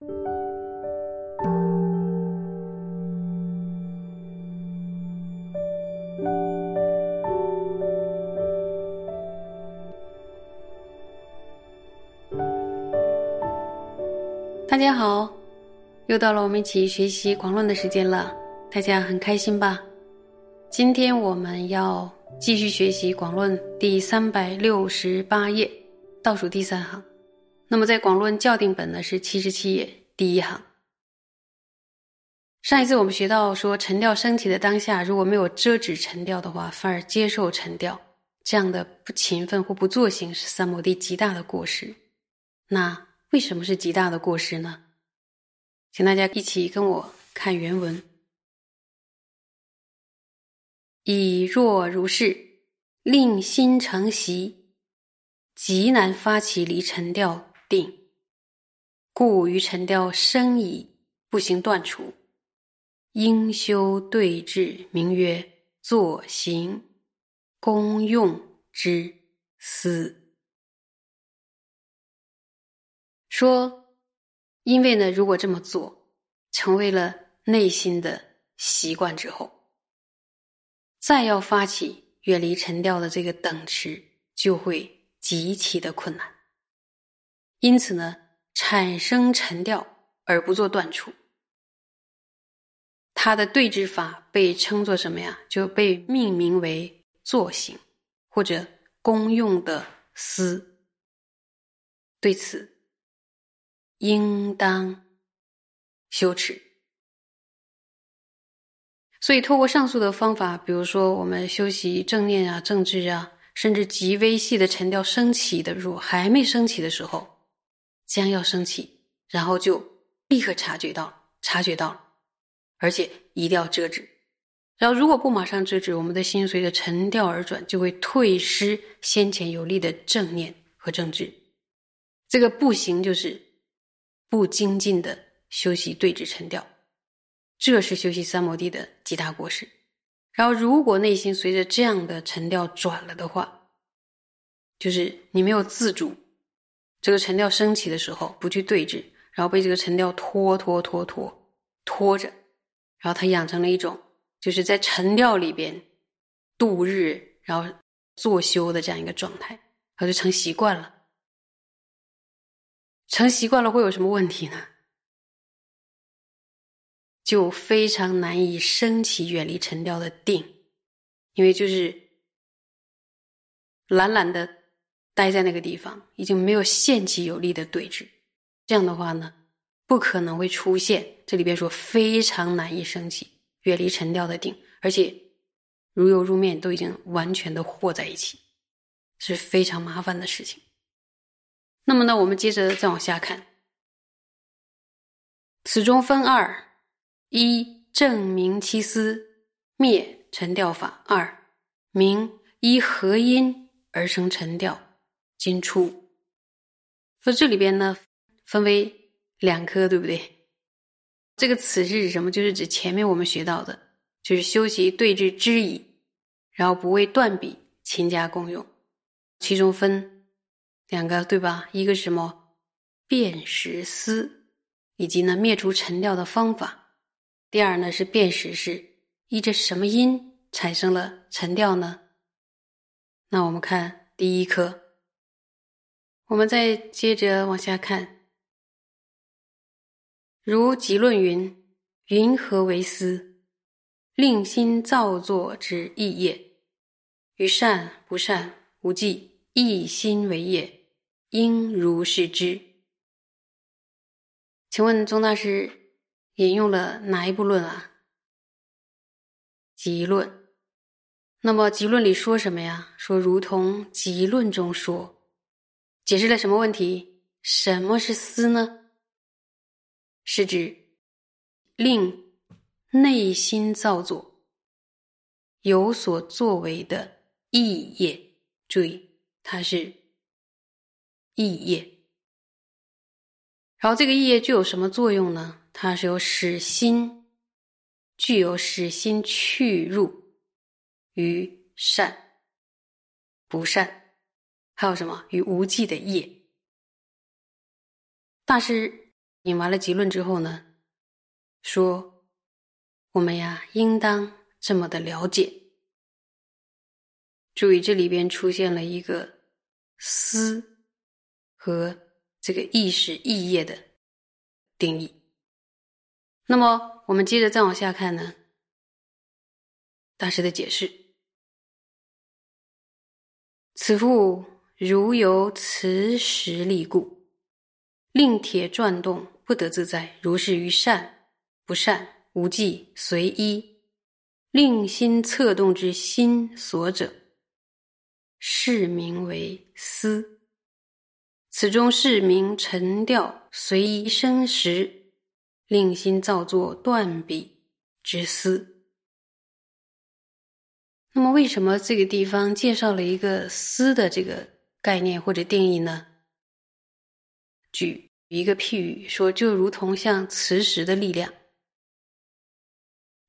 大家好，又到了我们一起学习广论的时间了，大家很开心吧？今天我们要继续学习广论第三百六十八页倒数第三行。那么在广论校订本呢是七十七页第一行。上一次我们学到说，沉调升起的当下，如果没有遮止沉调的话，反而接受沉调，这样的不勤奋或不作行是三摩地极大的过失。那为什么是极大的过失呢？请大家一起跟我看原文。以若如是，令心成习，极难发起离沉调定，故于沉调生矣，不行断除，应修对治，名曰作行功用之思。说，因为呢，如果这么做，成为了内心的习惯之后，再要发起远离沉调的这个等持，就会极其的困难。因此呢，产生沉调而不做断除，它的对治法被称作什么呀？就被命名为坐行或者公用的思。对此。应当羞耻，所以透过上述的方法，比如说我们修习正念啊、正知啊，甚至极微细的沉调升起的，如果还没升起的时候，将要升起，然后就立刻察觉到，察觉到了，而且一定要遮止。然后如果不马上遮止，我们的心随着沉调而转，就会退失先前有力的正念和正知。这个不行，就是。不精进的修习对治沉调，这是修习三摩地的极大过失。然后，如果内心随着这样的沉调转了的话，就是你没有自主，这个沉调升起的时候不去对峙，然后被这个沉调拖拖拖拖拖着，然后他养成了一种就是在沉调里边度日，然后作修的这样一个状态，然后就成习惯了。成习惯了会有什么问题呢？就非常难以升起远离沉调的定，因为就是懒懒的待在那个地方，已经没有现起有力的对峙。这样的话呢，不可能会出现这里边说非常难以升起远离沉调的定，而且如油如面，都已经完全的和在一起，是非常麻烦的事情。那么呢，我们接着再往下看。此中分二：一正明其思，灭沉掉法；二明依合音而生沉掉。今出，说这里边呢分为两科，对不对？这个此是指什么？就是指前面我们学到的，就是修习对治知矣，然后不为断笔，勤加功用。其中分。两个对吧？一个是什么？辨识思，以及呢灭除沉调的方法。第二呢是辨识是依着什么因产生了沉调呢？那我们看第一课，我们再接着往下看。如集论云：“云何为思？令心造作之意业，于善不善无记，一心为业。”应如是知。请问宗大师引用了哪一部论啊？集论。那么集论里说什么呀？说如同集论中说，解释了什么问题？什么是思呢？是指令内心造作有所作为的意业。注意，它是。意业，然后这个意业具有什么作用呢？它是有使心具有使心去入于善、不善，还有什么与无际的业。大师引完了结论之后呢，说我们呀，应当这么的了解。注意，这里边出现了一个“思”和这个意识、意业的定义。那么，我们接着再往下看呢，大师的解释：此复如由磁石力故，令铁转动不得自在，如是于善不善、无记随一，令心策动之心所者。是名为思，此中是名沉调随一生时，令心造作断笔之思。那么，为什么这个地方介绍了一个思的这个概念或者定义呢？举一个譬喻说，就如同像磁石的力量，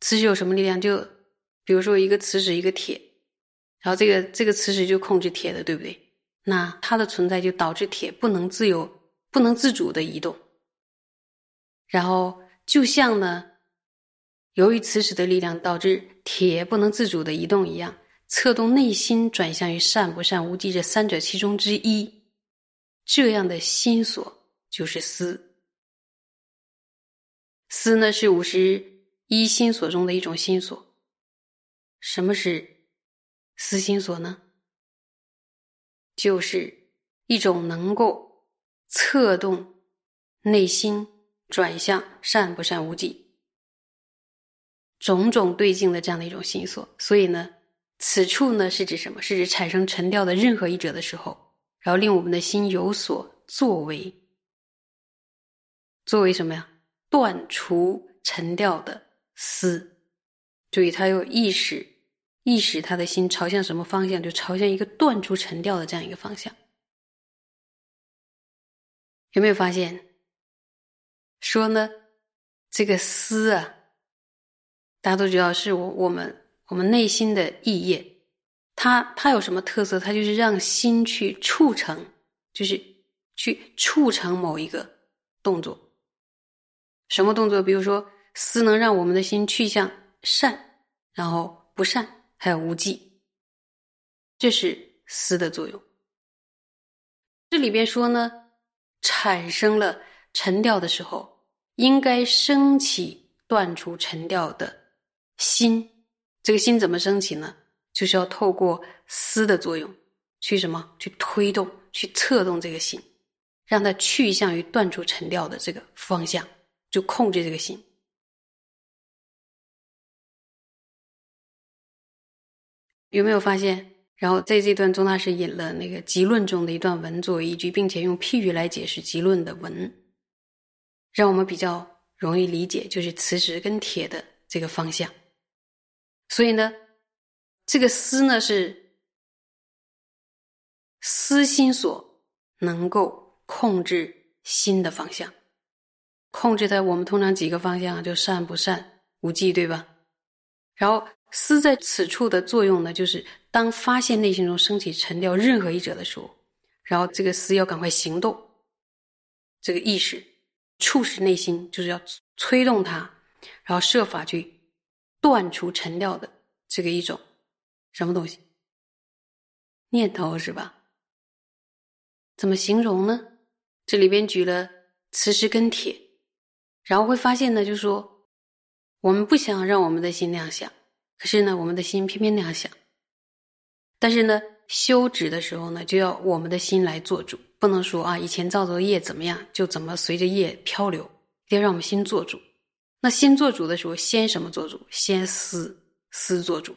磁石有什么力量？就比如说一个磁石，一个铁。然后这个这个磁石就控制铁的，对不对？那它的存在就导致铁不能自由、不能自主的移动。然后就像呢，由于磁石的力量导致铁不能自主的移动一样，策动内心转向于善不善、无记这三者其中之一，这样的心所就是思。思呢是五十一心所中的一种心所。什么是？思心所呢，就是一种能够策动内心转向善不善无忌种种对境的这样的一种心所。所以呢，此处呢是指什么？是指产生沉调的任何一者的时候，然后令我们的心有所作为，作为什么呀？断除沉调的思，注意它有意识。意识他的心朝向什么方向，就朝向一个断除沉掉的这样一个方向。有没有发现？说呢，这个思啊，大家都知道是我我们我们内心的意业，它它有什么特色？它就是让心去促成，就是去促成某一个动作。什么动作？比如说，思能让我们的心去向善，然后不善。还有无忌，这是思的作用。这里边说呢，产生了沉掉的时候，应该升起断除沉掉的心。这个心怎么升起呢？就是要透过思的作用，去什么？去推动，去策动这个心，让它去向于断除沉掉的这个方向，就控制这个心。有没有发现？然后在这段中大师引了那个集论中的一段文作为依据，并且用譬喻来解释集论的文，让我们比较容易理解，就是磁石跟铁的这个方向。所以呢，这个思呢是思心所能够控制心的方向，控制在我们通常几个方向，就善不善、无忌，对吧？然后。思在此处的作用呢，就是当发现内心中升起沉掉任何一者的时候，然后这个思要赶快行动，这个意识促使内心就是要催动它，然后设法去断除尘掉的这个一种什么东西念头是吧？怎么形容呢？这里边举了磁石跟铁，然后会发现呢，就说我们不想让我们的心那样想。可是呢，我们的心偏偏那样想。但是呢，修止的时候呢，就要我们的心来做主，不能说啊，以前造作业怎么样，就怎么随着业漂流，一定要让我们心做主。那心做主的时候，先什么做主？先思思做主。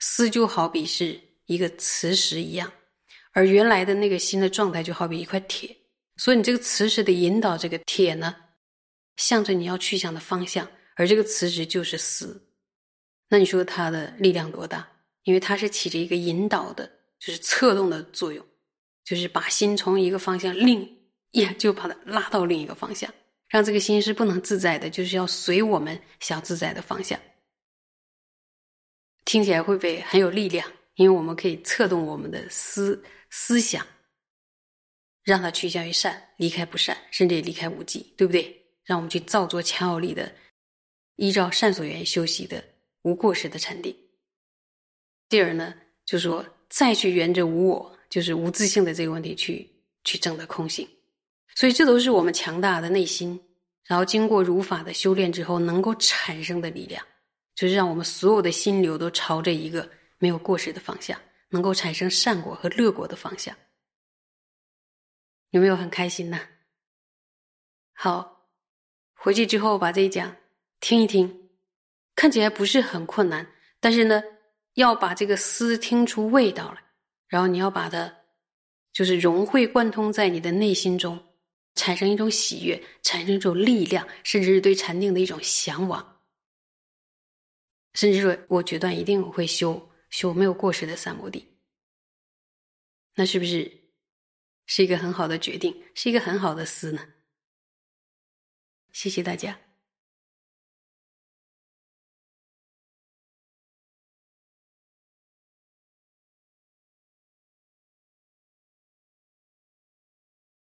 思就好比是一个磁石一样，而原来的那个心的状态就好比一块铁。所以你这个磁石的引导，这个铁呢，向着你要去向的方向，而这个磁石就是思。那你说它的力量多大？因为它是起着一个引导的，就是策动的作用，就是把心从一个方向另也就把它拉到另一个方向，让这个心是不能自在的，就是要随我们想自在的方向。听起来会不会很有力量？因为我们可以策动我们的思思想，让它趋向于善，离开不善，甚至离开无忌，对不对？让我们去造作强有力的，依照善所缘修习的无过失的禅定。第二呢，就是说再去圆着无我，就是无自性的这个问题去去证得空性。所以这都是我们强大的内心，然后经过如法的修炼之后能够产生的力量，就是让我们所有的心流都朝着一个没有过失的方向，能够产生善果和乐果的方向。有没有很开心呢？好，回去之后把这一讲听一听，看起来不是很困难，但是呢，要把这个思听出味道来，然后你要把它就是融会贯通在你的内心中，产生一种喜悦，产生一种力量，甚至是对禅定的一种向往，甚至说我决断一定会修修没有过时的三摩地，那是不是是一个很好的决定，是一个很好的思呢？谢谢大家。